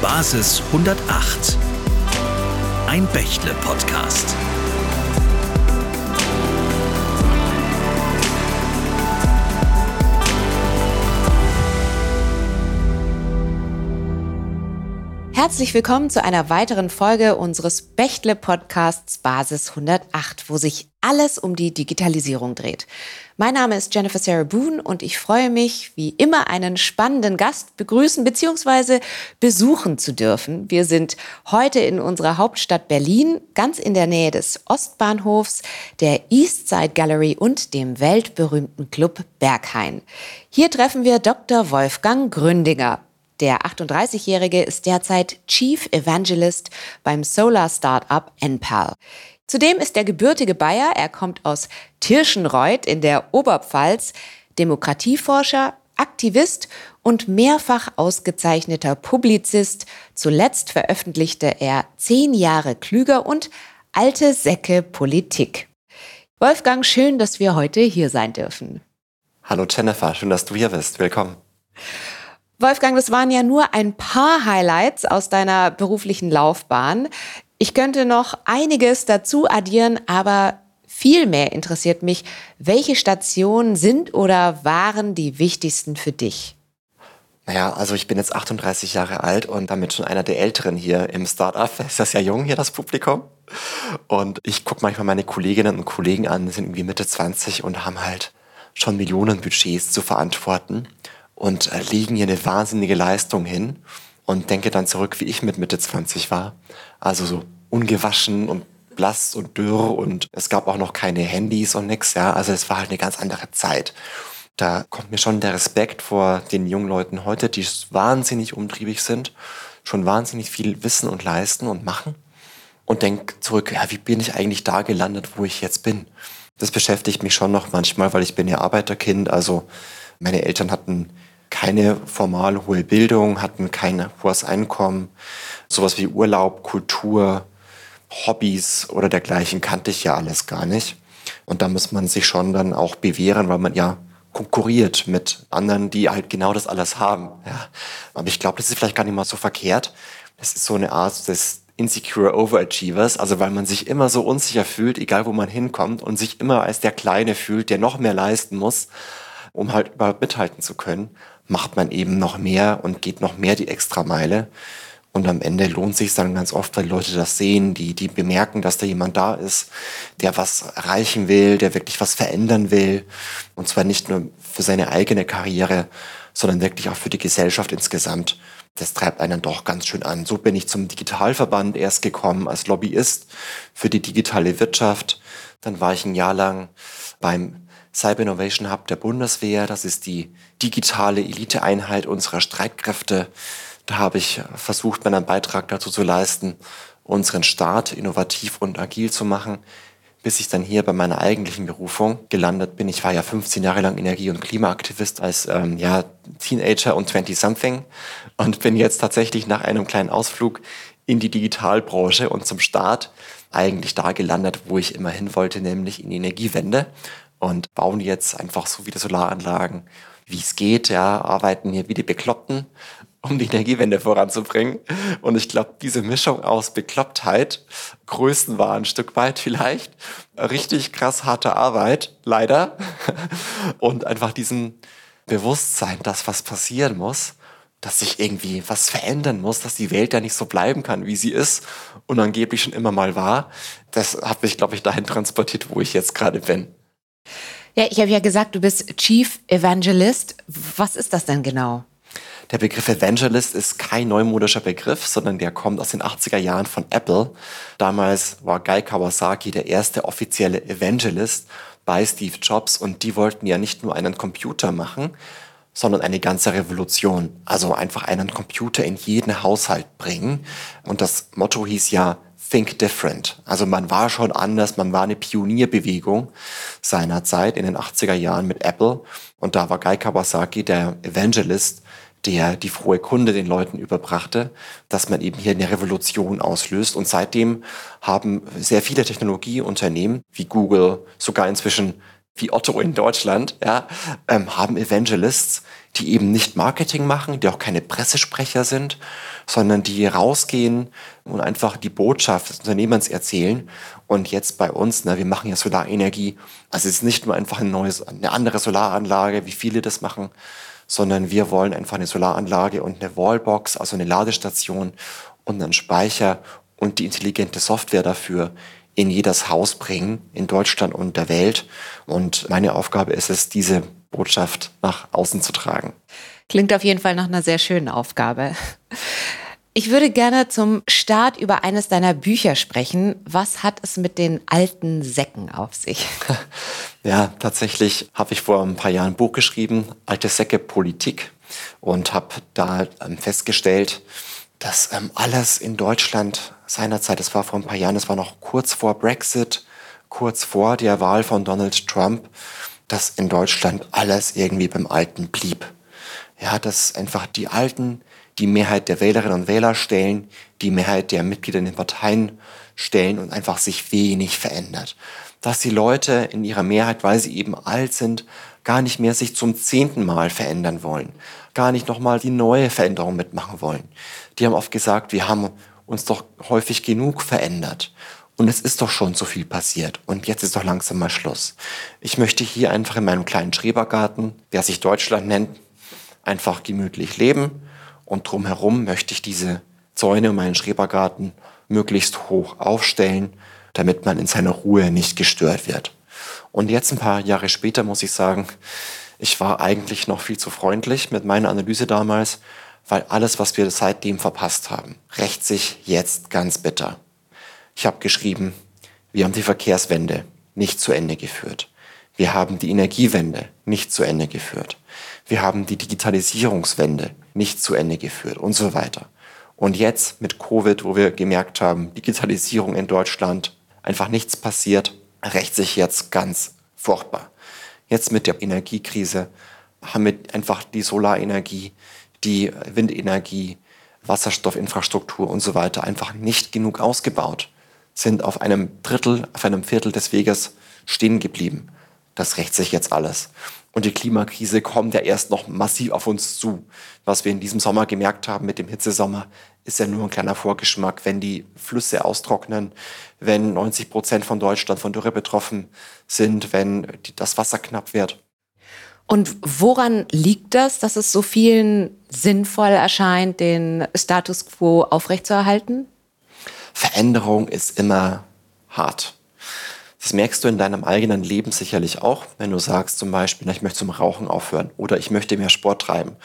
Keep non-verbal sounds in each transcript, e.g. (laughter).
Basis 108. Ein Bächle-Podcast. Herzlich willkommen zu einer weiteren Folge unseres Bächle-Podcasts Basis 108, wo sich alles um die Digitalisierung dreht. Mein Name ist Jennifer Sarah Boone und ich freue mich, wie immer einen spannenden Gast begrüßen bzw. besuchen zu dürfen. Wir sind heute in unserer Hauptstadt Berlin, ganz in der Nähe des Ostbahnhofs, der Eastside Gallery und dem weltberühmten Club Berghain. Hier treffen wir Dr. Wolfgang Gründinger. Der 38-Jährige ist derzeit Chief Evangelist beim Solar Startup Enpal. Zudem ist er gebürtige Bayer, er kommt aus Tirschenreuth in der Oberpfalz, Demokratieforscher, Aktivist und mehrfach ausgezeichneter Publizist. Zuletzt veröffentlichte er zehn Jahre klüger und alte Säcke Politik. Wolfgang, schön, dass wir heute hier sein dürfen. Hallo Jennifer, schön, dass du hier bist. Willkommen. Wolfgang, das waren ja nur ein paar Highlights aus deiner beruflichen Laufbahn. Ich könnte noch einiges dazu addieren, aber vielmehr interessiert mich, welche Stationen sind oder waren die wichtigsten für dich? Naja, also ich bin jetzt 38 Jahre alt und damit schon einer der Älteren hier im Startup. (laughs) Ist das ja jung hier, das Publikum? Und ich gucke manchmal meine Kolleginnen und Kollegen an, die sind irgendwie Mitte 20 und haben halt schon Millionen Budgets zu verantworten und äh, legen hier eine wahnsinnige Leistung hin und denke dann zurück, wie ich mit Mitte 20 war. Also so ungewaschen und blass und dürr und es gab auch noch keine Handys und nix, ja. Also es war halt eine ganz andere Zeit. Da kommt mir schon der Respekt vor den jungen Leuten heute, die wahnsinnig umtriebig sind, schon wahnsinnig viel wissen und leisten und machen und denk zurück, ja, wie bin ich eigentlich da gelandet, wo ich jetzt bin? Das beschäftigt mich schon noch manchmal, weil ich bin ja Arbeiterkind, also meine Eltern hatten keine formal hohe Bildung, hatten kein hohes Einkommen. Sowas wie Urlaub, Kultur, Hobbys oder dergleichen kannte ich ja alles gar nicht. Und da muss man sich schon dann auch bewähren, weil man ja konkurriert mit anderen, die halt genau das alles haben. Ja. Aber ich glaube, das ist vielleicht gar nicht mal so verkehrt. Das ist so eine Art des Insecure Overachievers, also weil man sich immer so unsicher fühlt, egal wo man hinkommt und sich immer als der Kleine fühlt, der noch mehr leisten muss, um halt überhaupt mithalten zu können macht man eben noch mehr und geht noch mehr die Extrameile. Und am Ende lohnt sich dann ganz oft, weil Leute das sehen, die, die bemerken, dass da jemand da ist, der was erreichen will, der wirklich was verändern will. Und zwar nicht nur für seine eigene Karriere, sondern wirklich auch für die Gesellschaft insgesamt. Das treibt einen doch ganz schön an. So bin ich zum Digitalverband erst gekommen als Lobbyist für die digitale Wirtschaft. Dann war ich ein Jahr lang beim Cyber Innovation Hub der Bundeswehr. Das ist die digitale Eliteeinheit unserer Streitkräfte. Da habe ich versucht, meinen Beitrag dazu zu leisten, unseren Staat innovativ und agil zu machen, bis ich dann hier bei meiner eigentlichen Berufung gelandet bin. Ich war ja 15 Jahre lang Energie- und Klimaaktivist als ähm, ja, Teenager und 20-something und bin jetzt tatsächlich nach einem kleinen Ausflug in die Digitalbranche und zum Staat eigentlich da gelandet, wo ich immer hin wollte, nämlich in die Energiewende und bauen jetzt einfach so wieder Solaranlagen, wie es geht, ja, arbeiten hier wie die Bekloppten, (laughs) um die Energiewende voranzubringen. Und ich glaube, diese Mischung aus Beklopptheit, Größenwahn ein Stück weit vielleicht, richtig krass harte Arbeit, leider, (laughs) und einfach diesem Bewusstsein, dass was passieren muss, dass sich irgendwie was verändern muss, dass die Welt ja nicht so bleiben kann, wie sie ist und angeblich schon immer mal war. Das hat mich, glaube ich, dahin transportiert, wo ich jetzt gerade bin. Ja, ich habe ja gesagt, du bist Chief Evangelist. Was ist das denn genau? Der Begriff Evangelist ist kein neumodischer Begriff, sondern der kommt aus den 80er Jahren von Apple. Damals war Guy Kawasaki der erste offizielle Evangelist bei Steve Jobs und die wollten ja nicht nur einen Computer machen, sondern eine ganze Revolution. Also einfach einen Computer in jeden Haushalt bringen. Und das Motto hieß ja Think Different. Also man war schon anders, man war eine Pionierbewegung seiner Zeit in den 80er Jahren mit Apple. Und da war Guy Kawasaki der Evangelist, der die frohe Kunde den Leuten überbrachte, dass man eben hier eine Revolution auslöst. Und seitdem haben sehr viele Technologieunternehmen wie Google, sogar inzwischen wie Otto in Deutschland, ja, ähm, haben Evangelists, die eben nicht Marketing machen, die auch keine Pressesprecher sind, sondern die rausgehen und einfach die Botschaft des Unternehmens erzählen. Und jetzt bei uns, ne, wir machen ja Solarenergie. Also es ist nicht nur einfach ein neues, eine andere Solaranlage, wie viele das machen, sondern wir wollen einfach eine Solaranlage und eine Wallbox, also eine Ladestation und einen Speicher und die intelligente Software dafür in jedes Haus bringen, in Deutschland und der Welt. Und meine Aufgabe ist es, diese Botschaft nach außen zu tragen. Klingt auf jeden Fall nach einer sehr schönen Aufgabe. Ich würde gerne zum Start über eines deiner Bücher sprechen. Was hat es mit den alten Säcken auf sich? (laughs) Ja, tatsächlich habe ich vor ein paar Jahren ein Buch geschrieben, Alte Säcke Politik, und habe da ähm, festgestellt, dass ähm, alles in Deutschland seinerzeit, das war vor ein paar Jahren, das war noch kurz vor Brexit, kurz vor der Wahl von Donald Trump, dass in Deutschland alles irgendwie beim Alten blieb. Ja, dass einfach die Alten die Mehrheit der Wählerinnen und Wähler stellen, die Mehrheit der Mitglieder in den Parteien stellen und einfach sich wenig verändert. Dass die Leute in ihrer Mehrheit, weil sie eben alt sind, gar nicht mehr sich zum zehnten Mal verändern wollen, gar nicht nochmal die neue Veränderung mitmachen wollen. Die haben oft gesagt, wir haben uns doch häufig genug verändert. Und es ist doch schon so viel passiert. Und jetzt ist doch langsam mal Schluss. Ich möchte hier einfach in meinem kleinen Schrebergarten, der sich Deutschland nennt, einfach gemütlich leben. Und drumherum möchte ich diese Zäune um meinen Schrebergarten möglichst hoch aufstellen, damit man in seiner Ruhe nicht gestört wird. Und jetzt ein paar Jahre später muss ich sagen, ich war eigentlich noch viel zu freundlich mit meiner Analyse damals, weil alles, was wir seitdem verpasst haben, rächt sich jetzt ganz bitter. Ich habe geschrieben, wir haben die Verkehrswende nicht zu Ende geführt. Wir haben die Energiewende nicht zu Ende geführt. Wir haben die Digitalisierungswende nicht zu Ende geführt und so weiter. Und jetzt mit Covid, wo wir gemerkt haben, Digitalisierung in Deutschland, einfach nichts passiert, rächt sich jetzt ganz furchtbar. Jetzt mit der Energiekrise haben wir einfach die Solarenergie, die Windenergie, Wasserstoffinfrastruktur und so weiter einfach nicht genug ausgebaut, sind auf einem Drittel, auf einem Viertel des Weges stehen geblieben. Das rächt sich jetzt alles. Und die Klimakrise kommt ja erst noch massiv auf uns zu. Was wir in diesem Sommer gemerkt haben mit dem Hitzesommer, ist ja nur ein kleiner Vorgeschmack. Wenn die Flüsse austrocknen, wenn 90 Prozent von Deutschland von Dürre betroffen sind, wenn das Wasser knapp wird, und woran liegt das, dass es so vielen sinnvoll erscheint, den Status quo aufrechtzuerhalten? Veränderung ist immer hart. Das merkst du in deinem eigenen Leben sicherlich auch, wenn du sagst zum Beispiel, ich möchte zum Rauchen aufhören oder ich möchte mehr Sport treiben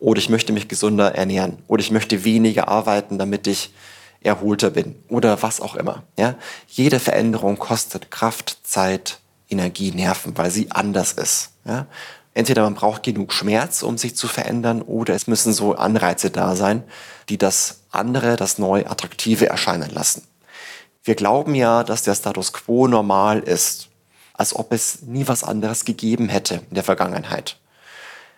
oder ich möchte mich gesünder ernähren oder ich möchte weniger arbeiten, damit ich erholter bin oder was auch immer. Ja? Jede Veränderung kostet Kraft, Zeit, Energie, Nerven, weil sie anders ist. Ja? Entweder man braucht genug Schmerz, um sich zu verändern, oder es müssen so Anreize da sein, die das andere, das Neue, Attraktive erscheinen lassen. Wir glauben ja, dass der Status quo normal ist, als ob es nie was anderes gegeben hätte in der Vergangenheit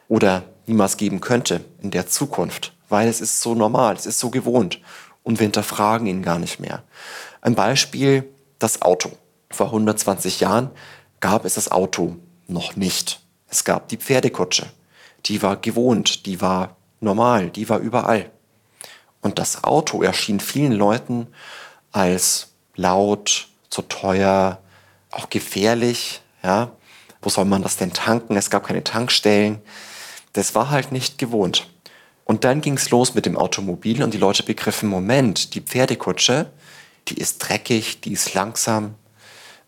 oder niemals geben könnte in der Zukunft, weil es ist so normal, es ist so gewohnt und wir hinterfragen ihn gar nicht mehr. Ein Beispiel, das Auto. Vor 120 Jahren gab es das Auto noch nicht. Es gab die Pferdekutsche. Die war gewohnt, die war normal, die war überall. Und das Auto erschien vielen Leuten als laut, zu teuer, auch gefährlich. Ja? Wo soll man das denn tanken? Es gab keine Tankstellen. Das war halt nicht gewohnt. Und dann ging es los mit dem Automobil und die Leute begriffen, Moment, die Pferdekutsche, die ist dreckig, die ist langsam,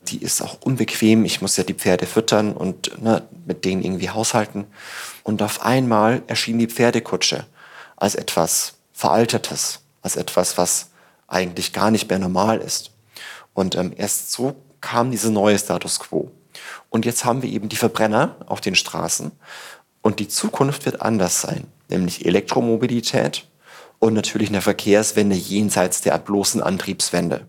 die ist auch unbequem. Ich muss ja die Pferde füttern und ne, mit denen irgendwie haushalten. Und auf einmal erschien die Pferdekutsche als etwas Veraltetes, als etwas, was eigentlich gar nicht mehr normal ist. Und ähm, erst so kam dieser neue Status quo. Und jetzt haben wir eben die Verbrenner auf den Straßen. Und die Zukunft wird anders sein, nämlich Elektromobilität und natürlich eine Verkehrswende jenseits der bloßen Antriebswende.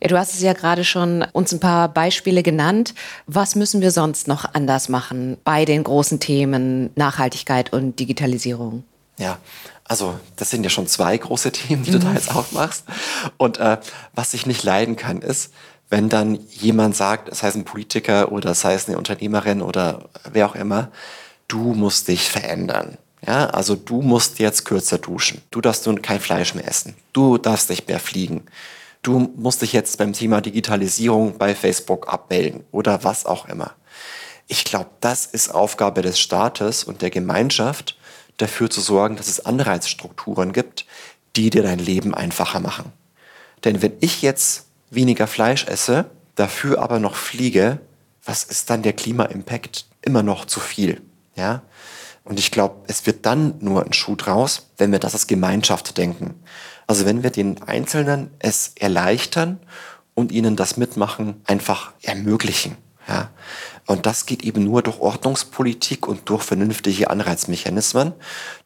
Ja, du hast es ja gerade schon uns ein paar Beispiele genannt. Was müssen wir sonst noch anders machen bei den großen Themen Nachhaltigkeit und Digitalisierung? Ja, also das sind ja schon zwei große Themen, die du da mhm. jetzt aufmachst. Und äh, was ich nicht leiden kann, ist, wenn dann jemand sagt, das heißt ein Politiker oder das heißt eine Unternehmerin oder wer auch immer, du musst dich verändern. Ja, also du musst jetzt kürzer duschen. Du darfst nun kein Fleisch mehr essen. Du darfst nicht mehr fliegen. Du musst dich jetzt beim Thema Digitalisierung bei Facebook abmelden oder was auch immer. Ich glaube, das ist Aufgabe des Staates und der Gemeinschaft, dafür zu sorgen, dass es Anreizstrukturen gibt, die dir dein Leben einfacher machen. Denn wenn ich jetzt weniger Fleisch esse, dafür aber noch fliege, was ist dann der Klima-Impact? Immer noch zu viel. Ja? Und ich glaube, es wird dann nur ein Schuh draus, wenn wir das als Gemeinschaft denken. Also wenn wir den Einzelnen es erleichtern und ihnen das Mitmachen einfach ermöglichen. Ja? Und das geht eben nur durch Ordnungspolitik und durch vernünftige Anreizmechanismen.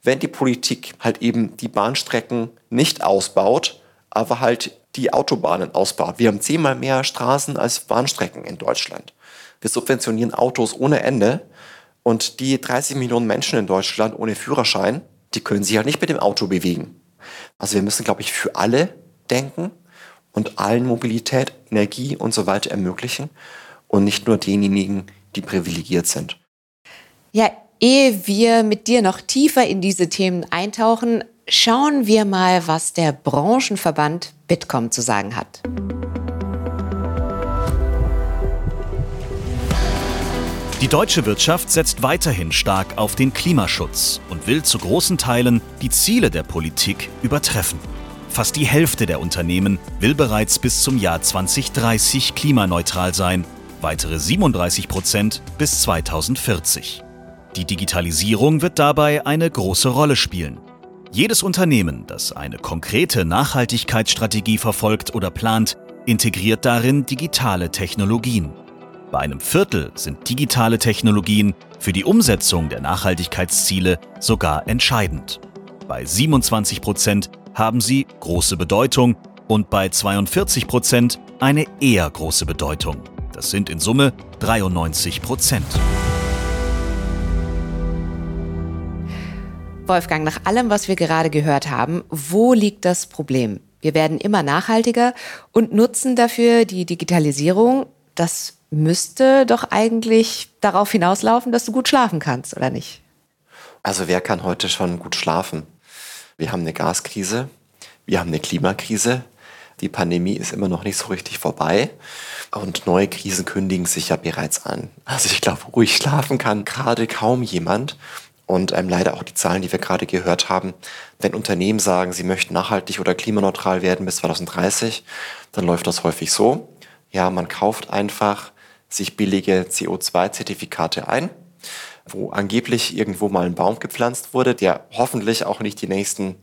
Wenn die Politik halt eben die Bahnstrecken nicht ausbaut, aber halt die Autobahnen ausbaut. Wir haben zehnmal mehr Straßen als Bahnstrecken in Deutschland. Wir subventionieren Autos ohne Ende und die 30 Millionen Menschen in Deutschland ohne Führerschein, die können sich halt nicht mit dem Auto bewegen. Also wir müssen, glaube ich, für alle denken und allen Mobilität, Energie und so weiter ermöglichen und nicht nur denjenigen, die privilegiert sind. Ja, ehe wir mit dir noch tiefer in diese Themen eintauchen, schauen wir mal, was der Branchenverband Bitkom zu sagen hat. Die deutsche Wirtschaft setzt weiterhin stark auf den Klimaschutz und will zu großen Teilen die Ziele der Politik übertreffen. Fast die Hälfte der Unternehmen will bereits bis zum Jahr 2030 klimaneutral sein, weitere 37 Prozent bis 2040. Die Digitalisierung wird dabei eine große Rolle spielen. Jedes Unternehmen, das eine konkrete Nachhaltigkeitsstrategie verfolgt oder plant, integriert darin digitale Technologien. Bei einem Viertel sind digitale Technologien für die Umsetzung der Nachhaltigkeitsziele sogar entscheidend. Bei 27 Prozent haben sie große Bedeutung und bei 42 Prozent eine eher große Bedeutung. Das sind in Summe 93 Prozent. Wolfgang, nach allem, was wir gerade gehört haben, wo liegt das Problem? Wir werden immer nachhaltiger und nutzen dafür die Digitalisierung. Das müsste doch eigentlich darauf hinauslaufen, dass du gut schlafen kannst, oder nicht? Also wer kann heute schon gut schlafen? Wir haben eine Gaskrise, wir haben eine Klimakrise, die Pandemie ist immer noch nicht so richtig vorbei und neue Krisen kündigen sich ja bereits an. Also ich glaube, ruhig schlafen kann gerade kaum jemand. Und ähm, leider auch die Zahlen, die wir gerade gehört haben. Wenn Unternehmen sagen, sie möchten nachhaltig oder klimaneutral werden bis 2030, dann läuft das häufig so. Ja, man kauft einfach sich billige CO2-Zertifikate ein, wo angeblich irgendwo mal ein Baum gepflanzt wurde, der hoffentlich auch nicht die nächsten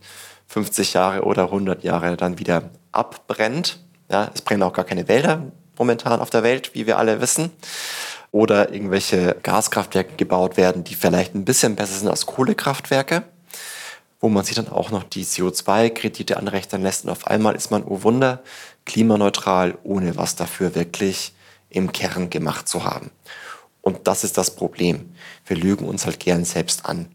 50 Jahre oder 100 Jahre dann wieder abbrennt. Ja, es brennen auch gar keine Wälder momentan auf der Welt, wie wir alle wissen. Oder irgendwelche Gaskraftwerke gebaut werden, die vielleicht ein bisschen besser sind als Kohlekraftwerke, wo man sich dann auch noch die CO2-Kredite anrechnen lässt. Und auf einmal ist man, oh Wunder, klimaneutral, ohne was dafür wirklich im Kern gemacht zu haben. Und das ist das Problem. Wir lügen uns halt gern selbst an.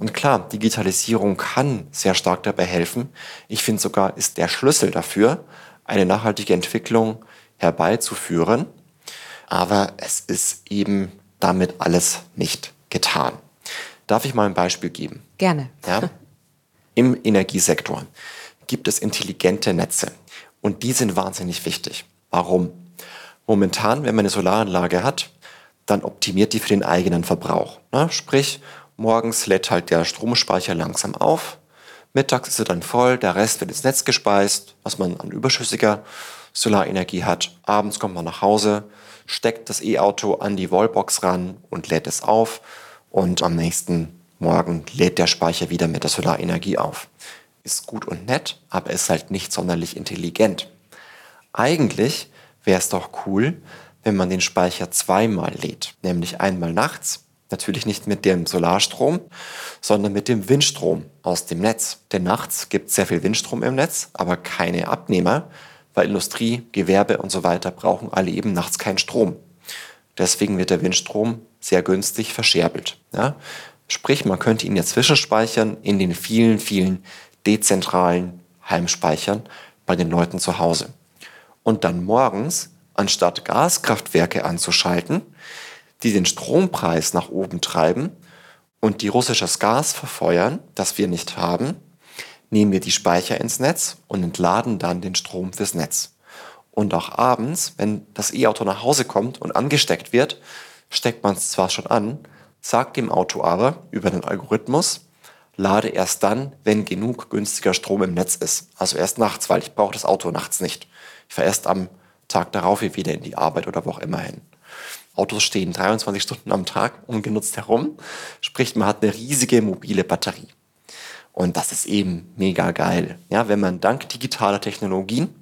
Und klar, Digitalisierung kann sehr stark dabei helfen. Ich finde sogar, ist der Schlüssel dafür, eine nachhaltige Entwicklung herbeizuführen. Aber es ist eben damit alles nicht getan. Darf ich mal ein Beispiel geben? Gerne. Ja? Im Energiesektor gibt es intelligente Netze und die sind wahnsinnig wichtig. Warum? Momentan, wenn man eine Solaranlage hat, dann optimiert die für den eigenen Verbrauch. Ne? Sprich, morgens lädt halt der Stromspeicher langsam auf, mittags ist er dann voll, der Rest wird ins Netz gespeist, was man an überschüssiger Solarenergie hat. Abends kommt man nach Hause, steckt das E-Auto an die Wallbox ran und lädt es auf und am nächsten Morgen lädt der Speicher wieder mit der Solarenergie auf. Ist gut und nett, aber ist halt nicht sonderlich intelligent. Eigentlich wäre es doch cool, wenn man den Speicher zweimal lädt, nämlich einmal nachts, natürlich nicht mit dem Solarstrom, sondern mit dem Windstrom aus dem Netz. Denn nachts gibt es sehr viel Windstrom im Netz, aber keine Abnehmer, weil Industrie, Gewerbe und so weiter brauchen alle eben nachts keinen Strom. Deswegen wird der Windstrom sehr günstig verscherbelt. Ja? Sprich, man könnte ihn ja zwischenspeichern in den vielen, vielen dezentralen Heimspeichern bei den Leuten zu Hause und dann morgens anstatt Gaskraftwerke anzuschalten, die den Strompreis nach oben treiben und die russisches Gas verfeuern, das wir nicht haben, nehmen wir die Speicher ins Netz und entladen dann den Strom fürs Netz. Und auch abends, wenn das E-Auto nach Hause kommt und angesteckt wird, steckt man es zwar schon an, sagt dem Auto aber über den Algorithmus, lade erst dann, wenn genug günstiger Strom im Netz ist. Also erst nachts, weil ich brauche das Auto nachts nicht. Ich fahre erst am Tag darauf wieder in die Arbeit oder wo auch immer hin. Autos stehen 23 Stunden am Tag ungenutzt herum, sprich man hat eine riesige mobile Batterie. Und das ist eben mega geil, ja, wenn man dank digitaler Technologien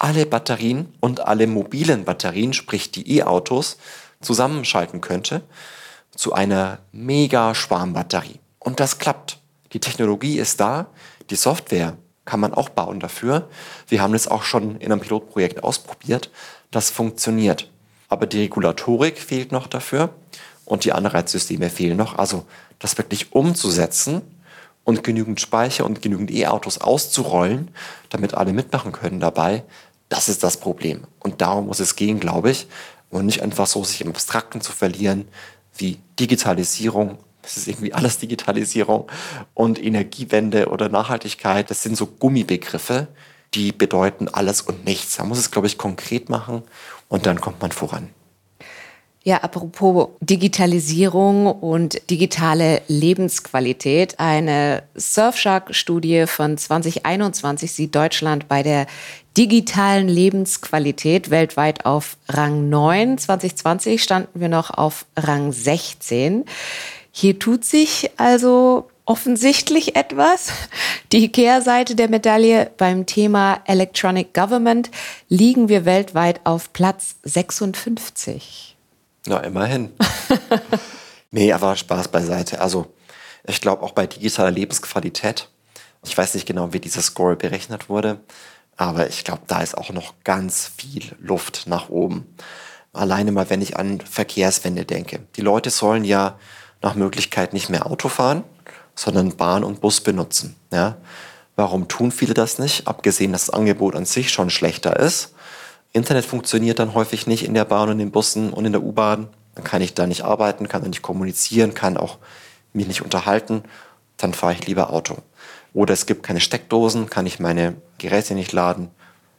alle Batterien und alle mobilen Batterien, sprich die E-Autos, zusammenschalten könnte zu einer mega Schwarmbatterie. Und das klappt. Die Technologie ist da, die Software kann man auch bauen dafür. Wir haben das auch schon in einem Pilotprojekt ausprobiert. Das funktioniert. Aber die Regulatorik fehlt noch dafür und die Anreizsysteme fehlen noch. Also das wirklich umzusetzen und genügend Speicher und genügend E-Autos auszurollen, damit alle mitmachen können dabei, das ist das Problem. Und darum muss es gehen, glaube ich. Und nicht einfach so sich im Abstrakten zu verlieren, wie Digitalisierung, das ist irgendwie alles Digitalisierung und Energiewende oder Nachhaltigkeit, das sind so Gummibegriffe, die bedeuten alles und nichts. Man muss es, glaube ich, konkret machen und dann kommt man voran. Ja, apropos Digitalisierung und digitale Lebensqualität. Eine Surfshark-Studie von 2021 sieht Deutschland bei der digitalen Lebensqualität weltweit auf Rang 9. 2020 standen wir noch auf Rang 16. Hier tut sich also offensichtlich etwas. Die Kehrseite der Medaille beim Thema Electronic Government liegen wir weltweit auf Platz 56. Na, immerhin. (laughs) nee, aber Spaß beiseite. Also, ich glaube auch bei digitaler Lebensqualität, ich weiß nicht genau, wie dieser Score berechnet wurde, aber ich glaube, da ist auch noch ganz viel Luft nach oben. Alleine mal, wenn ich an Verkehrswende denke. Die Leute sollen ja nach Möglichkeit nicht mehr Auto fahren, sondern Bahn und Bus benutzen. Ja? Warum tun viele das nicht? Abgesehen, dass das Angebot an sich schon schlechter ist. Internet funktioniert dann häufig nicht in der Bahn und in den Bussen und in der U-Bahn. Dann kann ich da nicht arbeiten, kann da nicht kommunizieren, kann auch mich nicht unterhalten. Dann fahre ich lieber Auto. Oder es gibt keine Steckdosen, kann ich meine Geräte nicht laden.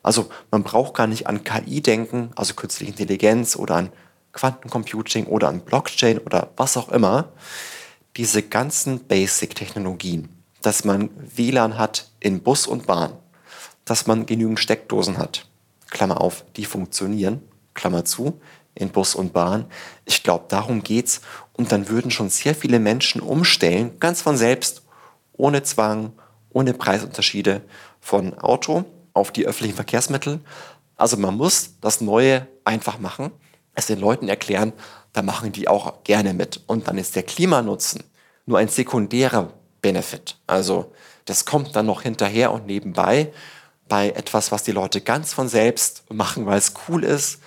Also man braucht gar nicht an KI denken, also künstliche Intelligenz oder an Quantencomputing oder an Blockchain oder was auch immer. Diese ganzen Basic-Technologien, dass man WLAN hat in Bus und Bahn, dass man genügend Steckdosen hat, Klammer auf, die funktionieren, Klammer zu, in Bus und Bahn. Ich glaube, darum geht's. Und dann würden schon sehr viele Menschen umstellen, ganz von selbst, ohne Zwang, ohne Preisunterschiede von Auto auf die öffentlichen Verkehrsmittel. Also man muss das Neue einfach machen, es den Leuten erklären, da machen die auch gerne mit. Und dann ist der Klimanutzen nur ein sekundärer Benefit. Also das kommt dann noch hinterher und nebenbei bei etwas, was die Leute ganz von selbst machen, weil es cool ist,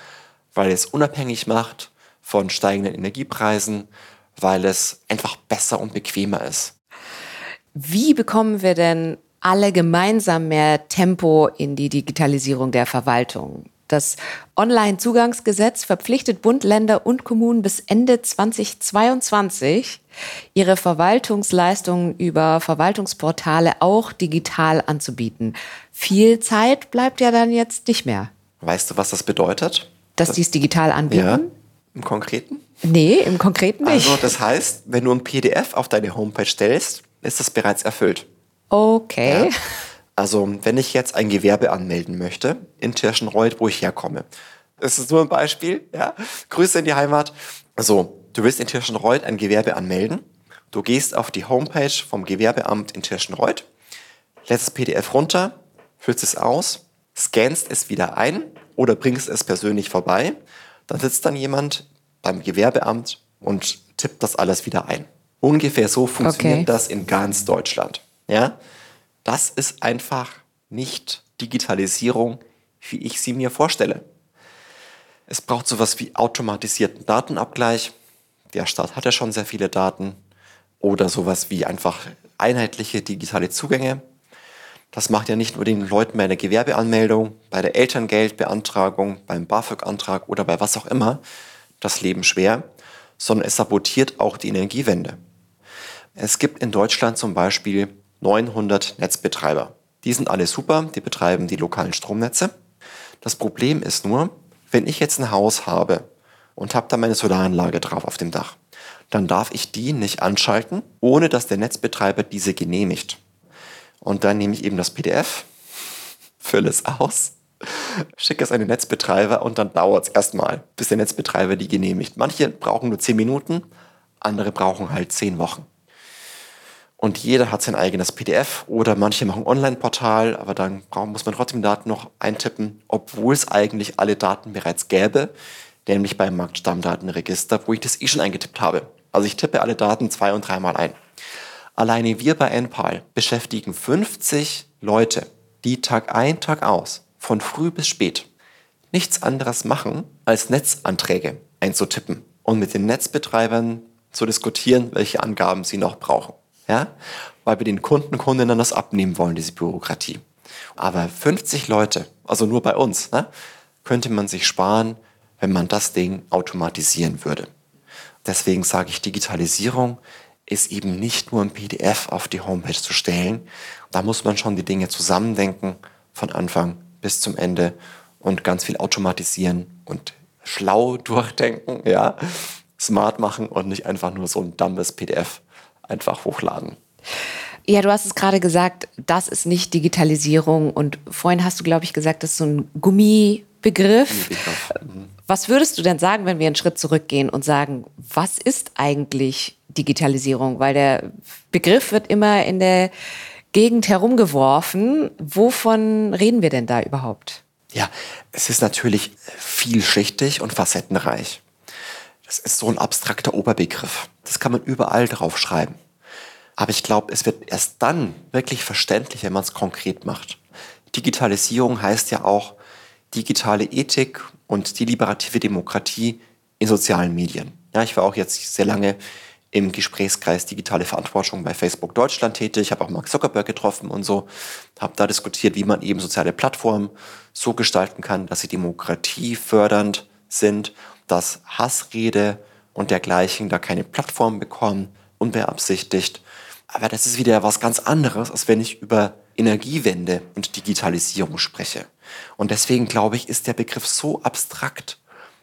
weil es unabhängig macht von steigenden Energiepreisen, weil es einfach besser und bequemer ist. Wie bekommen wir denn alle gemeinsam mehr Tempo in die Digitalisierung der Verwaltung? Das Online-Zugangsgesetz verpflichtet Bund, Länder und Kommunen bis Ende 2022, ihre Verwaltungsleistungen über Verwaltungsportale auch digital anzubieten. Viel Zeit bleibt ja dann jetzt nicht mehr. Weißt du, was das bedeutet? Dass die es digital anbieten? Ja, Im Konkreten? Nee, im Konkreten nicht. Also das heißt, wenn du ein PDF auf deine Homepage stellst, ist das bereits erfüllt. Okay. Ja? Also wenn ich jetzt ein Gewerbe anmelden möchte in Tirschenreuth, wo ich herkomme, das ist nur ein Beispiel, ja, Grüße in die Heimat. So, du willst in Tirschenreuth ein Gewerbe anmelden. Du gehst auf die Homepage vom Gewerbeamt in Tirschenreuth, lässt das PDF runter, füllst es aus, scannst es wieder ein oder bringst es persönlich vorbei. Dann sitzt dann jemand beim Gewerbeamt und tippt das alles wieder ein. Ungefähr so funktioniert okay. das in ganz Deutschland. Ja? Das ist einfach nicht Digitalisierung, wie ich sie mir vorstelle. Es braucht sowas wie automatisierten Datenabgleich. Der Staat hat ja schon sehr viele Daten. Oder sowas wie einfach einheitliche digitale Zugänge. Das macht ja nicht nur den Leuten bei der Gewerbeanmeldung, bei der Elterngeldbeantragung, beim BAföG-Antrag oder bei was auch immer das Leben schwer, sondern es sabotiert auch die Energiewende. Es gibt in Deutschland zum Beispiel 900 Netzbetreiber. Die sind alle super, die betreiben die lokalen Stromnetze. Das Problem ist nur, wenn ich jetzt ein Haus habe und habe da meine Solaranlage drauf auf dem Dach, dann darf ich die nicht anschalten, ohne dass der Netzbetreiber diese genehmigt. Und dann nehme ich eben das PDF, (laughs) fülle es aus, (laughs) schicke es an den Netzbetreiber und dann dauert es erstmal, bis der Netzbetreiber die genehmigt. Manche brauchen nur 10 Minuten, andere brauchen halt 10 Wochen. Und jeder hat sein eigenes PDF oder manche machen Online-Portal, aber dann muss man trotzdem Daten noch eintippen, obwohl es eigentlich alle Daten bereits gäbe, nämlich beim Marktstammdatenregister, wo ich das eh schon eingetippt habe. Also ich tippe alle Daten zwei- und dreimal ein. Alleine wir bei NPAL beschäftigen 50 Leute, die Tag ein, Tag aus, von früh bis spät, nichts anderes machen, als Netzanträge einzutippen und mit den Netzbetreibern zu diskutieren, welche Angaben sie noch brauchen ja, weil wir den Kunden, Kundinnen das abnehmen wollen, diese Bürokratie. Aber 50 Leute, also nur bei uns, ne, könnte man sich sparen, wenn man das Ding automatisieren würde. Deswegen sage ich, Digitalisierung ist eben nicht nur ein PDF auf die Homepage zu stellen. Da muss man schon die Dinge zusammendenken, von Anfang bis zum Ende und ganz viel automatisieren und schlau (laughs) durchdenken, ja, smart machen und nicht einfach nur so ein dummes PDF einfach hochladen. Ja, du hast es gerade gesagt, das ist nicht Digitalisierung. Und vorhin hast du, glaube ich, gesagt, das ist so ein Gummibegriff. Mhm. Was würdest du denn sagen, wenn wir einen Schritt zurückgehen und sagen, was ist eigentlich Digitalisierung? Weil der Begriff wird immer in der Gegend herumgeworfen. Wovon reden wir denn da überhaupt? Ja, es ist natürlich vielschichtig und facettenreich. Das ist so ein abstrakter Oberbegriff. Das kann man überall drauf schreiben. Aber ich glaube, es wird erst dann wirklich verständlich, wenn man es konkret macht. Digitalisierung heißt ja auch digitale Ethik und deliberative Demokratie in sozialen Medien. Ja, ich war auch jetzt sehr lange im Gesprächskreis Digitale Verantwortung bei Facebook Deutschland tätig. Ich habe auch Mark Zuckerberg getroffen und so, habe da diskutiert, wie man eben soziale Plattformen so gestalten kann, dass sie demokratiefördernd sind, dass Hassrede und dergleichen da keine Plattform bekommen, unbeabsichtigt. Aber das ist wieder was ganz anderes, als wenn ich über Energiewende und Digitalisierung spreche. Und deswegen glaube ich, ist der Begriff so abstrakt,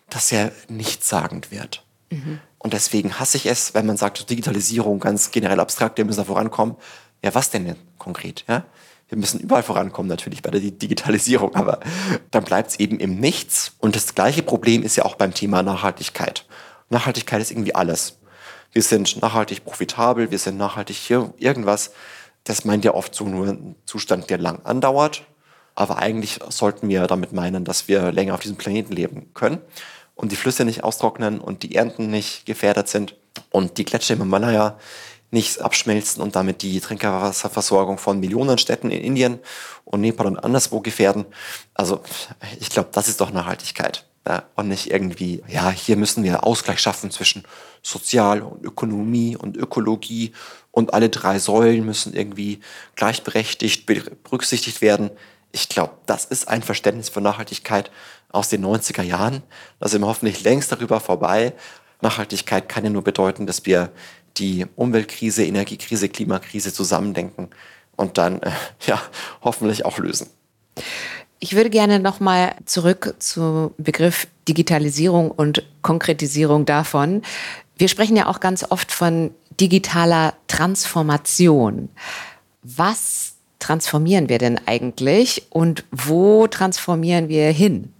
dass er nichtssagend wird. Mhm. Und deswegen hasse ich es, wenn man sagt, Digitalisierung ganz generell abstrakt, wir müssen da vorankommen. Ja, was denn denn konkret? Ja? Wir müssen überall vorankommen, natürlich bei der Digitalisierung, aber dann bleibt es eben im Nichts. Und das gleiche Problem ist ja auch beim Thema Nachhaltigkeit. Nachhaltigkeit ist irgendwie alles. Wir sind nachhaltig profitabel, wir sind nachhaltig hier, irgendwas. Das meint ja oft so nur ein Zustand, der lang andauert. Aber eigentlich sollten wir damit meinen, dass wir länger auf diesem Planeten leben können und die Flüsse nicht austrocknen und die Ernten nicht gefährdet sind und die Gletscher im Himalaya nicht abschmelzen und damit die Trinkwasserversorgung von Millionen Städten in Indien und Nepal und anderswo gefährden. Also ich glaube, das ist doch Nachhaltigkeit. Ja, und nicht irgendwie, ja, hier müssen wir Ausgleich schaffen zwischen Sozial und Ökonomie und Ökologie und alle drei Säulen müssen irgendwie gleichberechtigt berücksichtigt werden. Ich glaube, das ist ein Verständnis von Nachhaltigkeit aus den 90er Jahren. Da sind wir hoffentlich längst darüber vorbei. Nachhaltigkeit kann ja nur bedeuten, dass wir die Umweltkrise, Energiekrise, Klimakrise zusammendenken und dann äh, (laughs) ja hoffentlich auch lösen. Ich würde gerne nochmal zurück zum Begriff Digitalisierung und Konkretisierung davon. Wir sprechen ja auch ganz oft von digitaler Transformation. Was transformieren wir denn eigentlich und wo transformieren wir hin?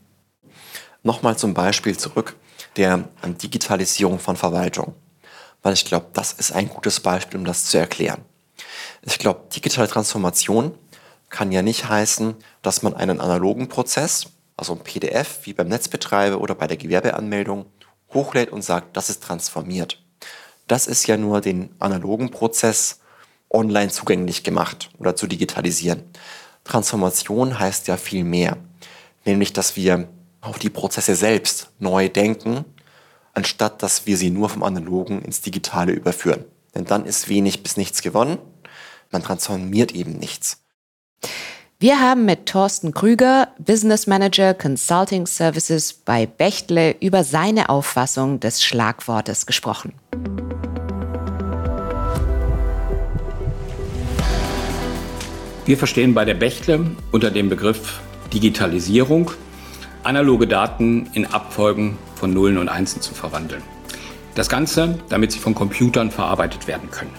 Nochmal zum Beispiel zurück der Digitalisierung von Verwaltung, weil ich glaube, das ist ein gutes Beispiel, um das zu erklären. Ich glaube, digitale Transformation kann ja nicht heißen, dass man einen analogen Prozess, also ein PDF wie beim Netzbetreiber oder bei der Gewerbeanmeldung, hochlädt und sagt, das ist transformiert. Das ist ja nur den analogen Prozess online zugänglich gemacht oder zu digitalisieren. Transformation heißt ja viel mehr, nämlich dass wir auch die Prozesse selbst neu denken, anstatt dass wir sie nur vom analogen ins digitale überführen. Denn dann ist wenig bis nichts gewonnen. Man transformiert eben nichts. Wir haben mit Thorsten Krüger, Business Manager Consulting Services bei Bechtle, über seine Auffassung des Schlagwortes gesprochen. Wir verstehen bei der Bechtle unter dem Begriff Digitalisierung analoge Daten in Abfolgen von Nullen und Einsen zu verwandeln. Das Ganze, damit sie von Computern verarbeitet werden können.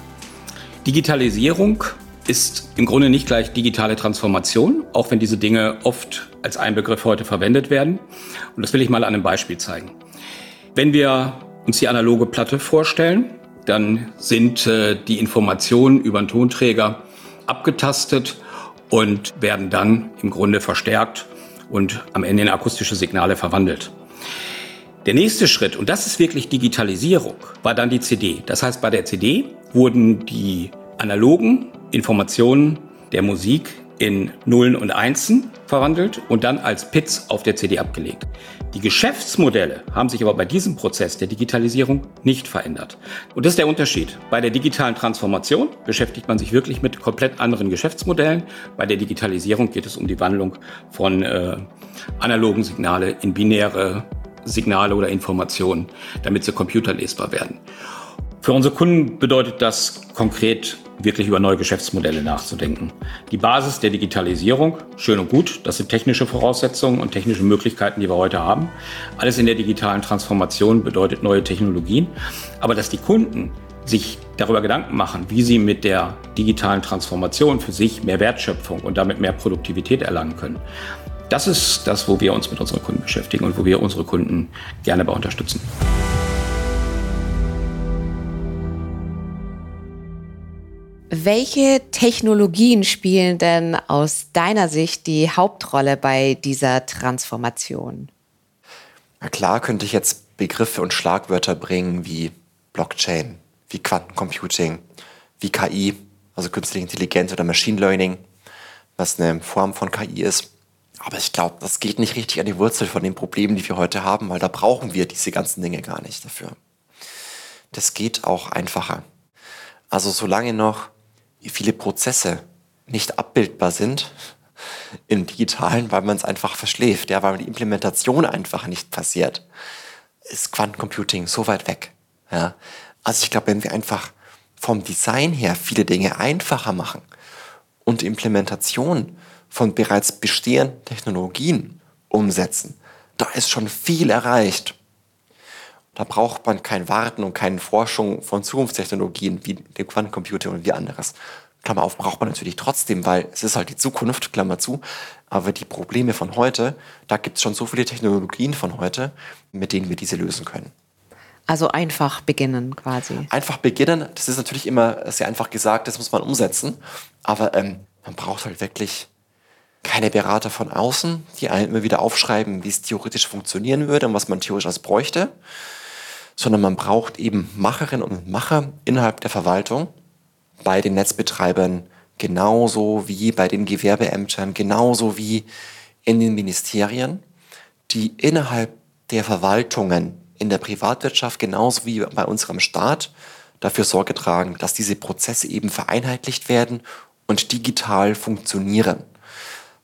Digitalisierung ist im Grunde nicht gleich digitale Transformation, auch wenn diese Dinge oft als ein Begriff heute verwendet werden. Und das will ich mal an einem Beispiel zeigen. Wenn wir uns die analoge Platte vorstellen, dann sind äh, die Informationen über den Tonträger abgetastet und werden dann im Grunde verstärkt und am Ende in akustische Signale verwandelt. Der nächste Schritt, und das ist wirklich Digitalisierung, war dann die CD. Das heißt, bei der CD wurden die analogen Informationen der Musik in Nullen und Einsen verwandelt und dann als Pits auf der CD abgelegt. Die Geschäftsmodelle haben sich aber bei diesem Prozess der Digitalisierung nicht verändert. Und das ist der Unterschied. Bei der digitalen Transformation beschäftigt man sich wirklich mit komplett anderen Geschäftsmodellen. Bei der Digitalisierung geht es um die Wandlung von äh, analogen Signale in binäre Signale oder Informationen, damit sie computerlesbar werden. Für unsere Kunden bedeutet das konkret wirklich über neue Geschäftsmodelle nachzudenken. Die Basis der Digitalisierung, schön und gut, das sind technische Voraussetzungen und technische Möglichkeiten, die wir heute haben. Alles in der digitalen Transformation bedeutet neue Technologien. Aber dass die Kunden sich darüber Gedanken machen, wie sie mit der digitalen Transformation für sich mehr Wertschöpfung und damit mehr Produktivität erlangen können. Das ist das, wo wir uns mit unseren Kunden beschäftigen und wo wir unsere Kunden gerne bei unterstützen. Welche Technologien spielen denn aus deiner Sicht die Hauptrolle bei dieser Transformation? Na klar könnte ich jetzt Begriffe und Schlagwörter bringen wie Blockchain, wie Quantencomputing, wie KI, also künstliche Intelligenz oder Machine Learning, was eine Form von KI ist. Aber ich glaube, das geht nicht richtig an die Wurzel von den Problemen, die wir heute haben, weil da brauchen wir diese ganzen Dinge gar nicht dafür. Das geht auch einfacher. Also solange noch viele Prozesse nicht abbildbar sind im digitalen, weil man es einfach verschläft, ja, weil die Implementation einfach nicht passiert, ist Quantencomputing so weit weg. Ja. Also ich glaube, wenn wir einfach vom Design her viele Dinge einfacher machen und Implementation von bereits bestehenden Technologien umsetzen, da ist schon viel erreicht. Da braucht man kein Warten und keine Forschung von Zukunftstechnologien wie dem Quantencomputer und wie anderes. Klammer auf, braucht man natürlich trotzdem, weil es ist halt die Zukunft, Klammer zu. Aber die Probleme von heute, da gibt es schon so viele Technologien von heute, mit denen wir diese lösen können. Also einfach beginnen quasi. Einfach beginnen, das ist natürlich immer sehr einfach gesagt, das muss man umsetzen. Aber ähm, man braucht halt wirklich keine Berater von außen, die einem immer wieder aufschreiben, wie es theoretisch funktionieren würde und was man theoretisch als bräuchte, sondern man braucht eben Macherinnen und Macher innerhalb der Verwaltung, bei den Netzbetreibern genauso wie bei den Gewerbeämtern, genauso wie in den Ministerien, die innerhalb der Verwaltungen in der Privatwirtschaft genauso wie bei unserem Staat dafür Sorge tragen, dass diese Prozesse eben vereinheitlicht werden und digital funktionieren.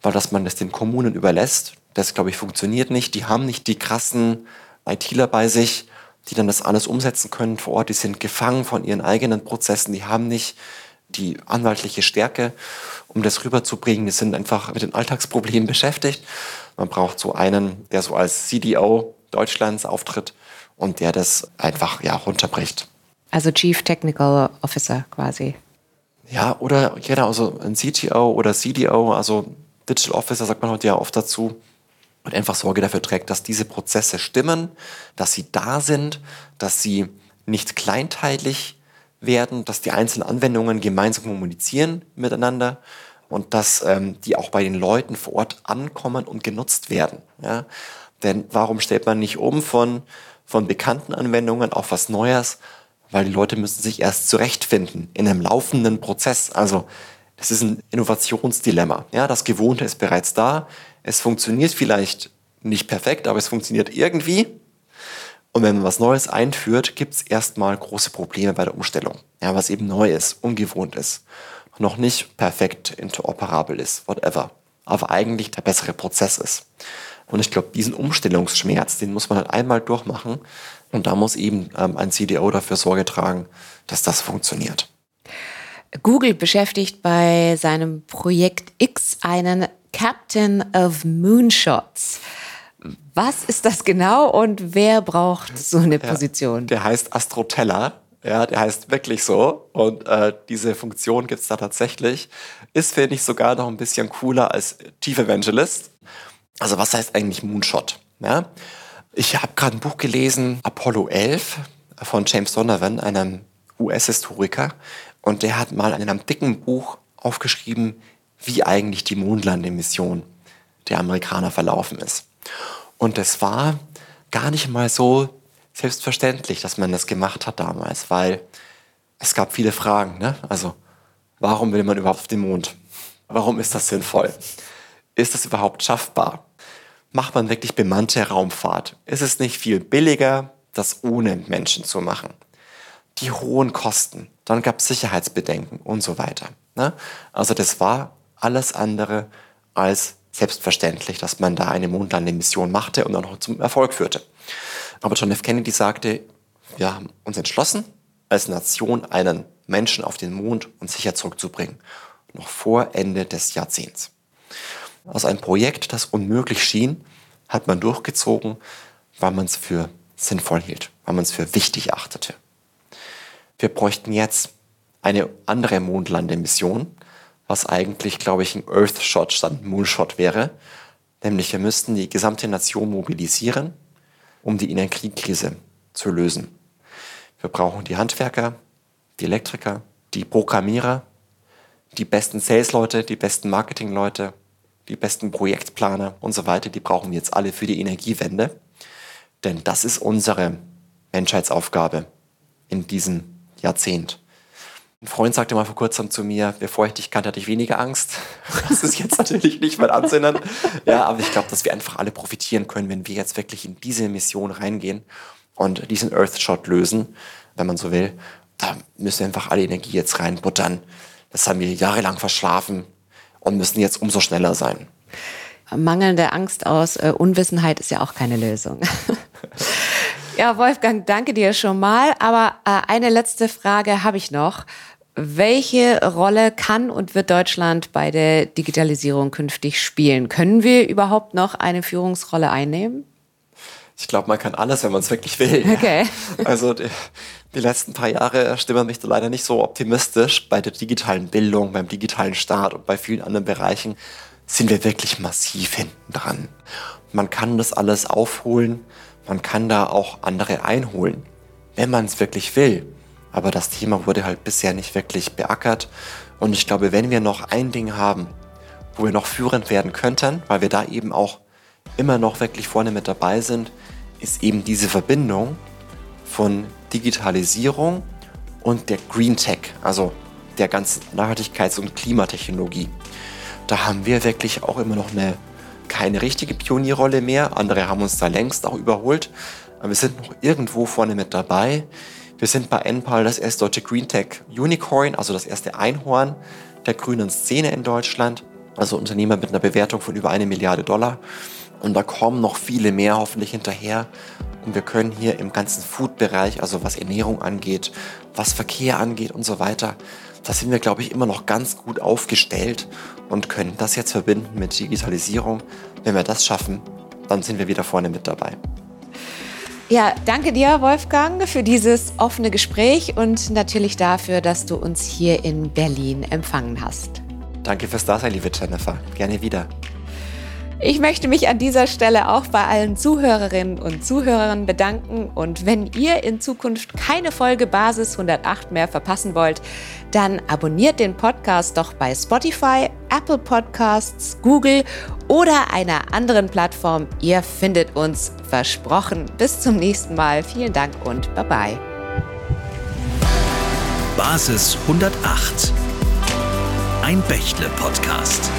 Weil dass man das den Kommunen überlässt, das glaube ich funktioniert nicht. Die haben nicht die krassen ITler bei sich, die dann das alles umsetzen können vor Ort. Die sind gefangen von ihren eigenen Prozessen. Die haben nicht die anwaltliche Stärke, um das rüberzubringen. Die sind einfach mit den Alltagsproblemen beschäftigt. Man braucht so einen, der so als CDO Deutschlands auftritt und der das einfach ja runterbricht. Also Chief Technical Officer quasi. Ja, oder genau, also ein CTO oder CDO, also Digital Officer sagt man heute ja oft dazu und einfach Sorge dafür trägt, dass diese Prozesse stimmen, dass sie da sind, dass sie nicht kleinteilig werden, dass die einzelnen Anwendungen gemeinsam kommunizieren miteinander und dass ähm, die auch bei den Leuten vor Ort ankommen und genutzt werden. Ja? Denn warum stellt man nicht um von, von bekannten Anwendungen auf was Neues? Weil die Leute müssen sich erst zurechtfinden in einem laufenden Prozess. Also das ist ein Innovationsdilemma. Ja, das Gewohnte ist bereits da. Es funktioniert vielleicht nicht perfekt, aber es funktioniert irgendwie. Und wenn man was Neues einführt, gibt es erstmal große Probleme bei der Umstellung. Ja, was eben neu ist, ungewohnt ist, noch nicht perfekt interoperabel ist, whatever. aber eigentlich der bessere Prozess ist. Und ich glaube, diesen Umstellungsschmerz, den muss man halt einmal durchmachen. Und da muss eben ähm, ein CDO dafür Sorge tragen, dass das funktioniert. Google beschäftigt bei seinem Projekt X einen Captain of Moonshots. Was ist das genau und wer braucht so eine Position? Ja, der heißt Astrotella. Ja, der heißt wirklich so. Und äh, diese Funktion gibt es da tatsächlich. Ist, finde ich, sogar noch ein bisschen cooler als Chief Evangelist. Also was heißt eigentlich Moonshot? Ja? Ich habe gerade ein Buch gelesen, Apollo 11 von James Donovan, einem US-Historiker. Und der hat mal in einem dicken Buch aufgeschrieben, wie eigentlich die Mondlandemission der Amerikaner verlaufen ist. Und es war gar nicht mal so selbstverständlich, dass man das gemacht hat damals, weil es gab viele Fragen. Ne? Also, warum will man überhaupt auf den Mond? Warum ist das sinnvoll? Ist das überhaupt schaffbar? Macht man wirklich bemannte Raumfahrt? Ist es nicht viel billiger, das ohne Menschen zu machen? Die hohen Kosten, dann gab es Sicherheitsbedenken und so weiter. Ne? Also das war alles andere als selbstverständlich, dass man da eine Mondlandemission machte und dann noch zum Erfolg führte. Aber John F. Kennedy sagte, wir haben uns entschlossen, als Nation einen Menschen auf den Mond und sicher zurückzubringen, noch vor Ende des Jahrzehnts. Aus einem Projekt, das unmöglich schien, hat man durchgezogen, weil man es für sinnvoll hielt, weil man es für wichtig achtete. Wir bräuchten jetzt eine andere Mondlandemission, was eigentlich, glaube ich, ein Earthshot statt Moonshot wäre. Nämlich wir müssten die gesamte Nation mobilisieren, um die Energiekrise zu lösen. Wir brauchen die Handwerker, die Elektriker, die Programmierer, die besten Salesleute, die besten Marketingleute, die besten Projektplaner und so weiter. Die brauchen wir jetzt alle für die Energiewende. Denn das ist unsere Menschheitsaufgabe in diesem Jahrzehnt. Ein Freund sagte mal vor kurzem zu mir, bevor ich dich kannte, hatte ich weniger Angst. (laughs) Das ist jetzt natürlich nicht mein Ansinnen. Ja, aber ich glaube, dass wir einfach alle profitieren können, wenn wir jetzt wirklich in diese Mission reingehen und diesen Earthshot lösen, wenn man so will. Da müssen wir einfach alle Energie jetzt reinbuttern. Das haben wir jahrelang verschlafen und müssen jetzt umso schneller sein. Mangelnde Angst aus äh, Unwissenheit ist ja auch keine Lösung. (laughs) Ja, Wolfgang, danke dir schon mal. Aber äh, eine letzte Frage habe ich noch. Welche Rolle kann und wird Deutschland bei der Digitalisierung künftig spielen? Können wir überhaupt noch eine Führungsrolle einnehmen? Ich glaube, man kann alles, wenn man es wirklich will. Okay. Also die, die, letzten paar Jahre stimmen mich da leider nicht so optimistisch. Bei der digitalen Bildung, beim digitalen Staat und bei vielen anderen Bereichen sind wir wirklich massiv hinten dran. Man kann das alles aufholen. Man kann da auch andere einholen, wenn man es wirklich will. Aber das Thema wurde halt bisher nicht wirklich beackert. Und ich glaube, wenn wir noch ein Ding haben, wo wir noch führend werden könnten, weil wir da eben auch immer noch wirklich vorne mit dabei sind, ist eben diese Verbindung von Digitalisierung und der Green Tech, also der ganzen Nachhaltigkeits- und Klimatechnologie. Da haben wir wirklich auch immer noch eine keine richtige Pionierrolle mehr. Andere haben uns da längst auch überholt. Aber wir sind noch irgendwo vorne mit dabei. Wir sind bei NPAL das erste deutsche Green Tech Unicorn, also das erste Einhorn der grünen Szene in Deutschland. Also Unternehmer mit einer Bewertung von über eine Milliarde Dollar. Und da kommen noch viele mehr hoffentlich hinterher. Und wir können hier im ganzen Food-Bereich, also was Ernährung angeht, was Verkehr angeht und so weiter, da sind wir, glaube ich, immer noch ganz gut aufgestellt und können das jetzt verbinden mit Digitalisierung. Wenn wir das schaffen, dann sind wir wieder vorne mit dabei. Ja, danke dir, Wolfgang, für dieses offene Gespräch und natürlich dafür, dass du uns hier in Berlin empfangen hast. Danke fürs Dasein, liebe Jennifer. Gerne wieder. Ich möchte mich an dieser Stelle auch bei allen Zuhörerinnen und Zuhörern bedanken. Und wenn ihr in Zukunft keine Folge Basis 108 mehr verpassen wollt, dann abonniert den Podcast doch bei Spotify, Apple Podcasts, Google oder einer anderen Plattform. Ihr findet uns versprochen. Bis zum nächsten Mal. Vielen Dank und bye bye. Basis 108. Ein Bächle-Podcast.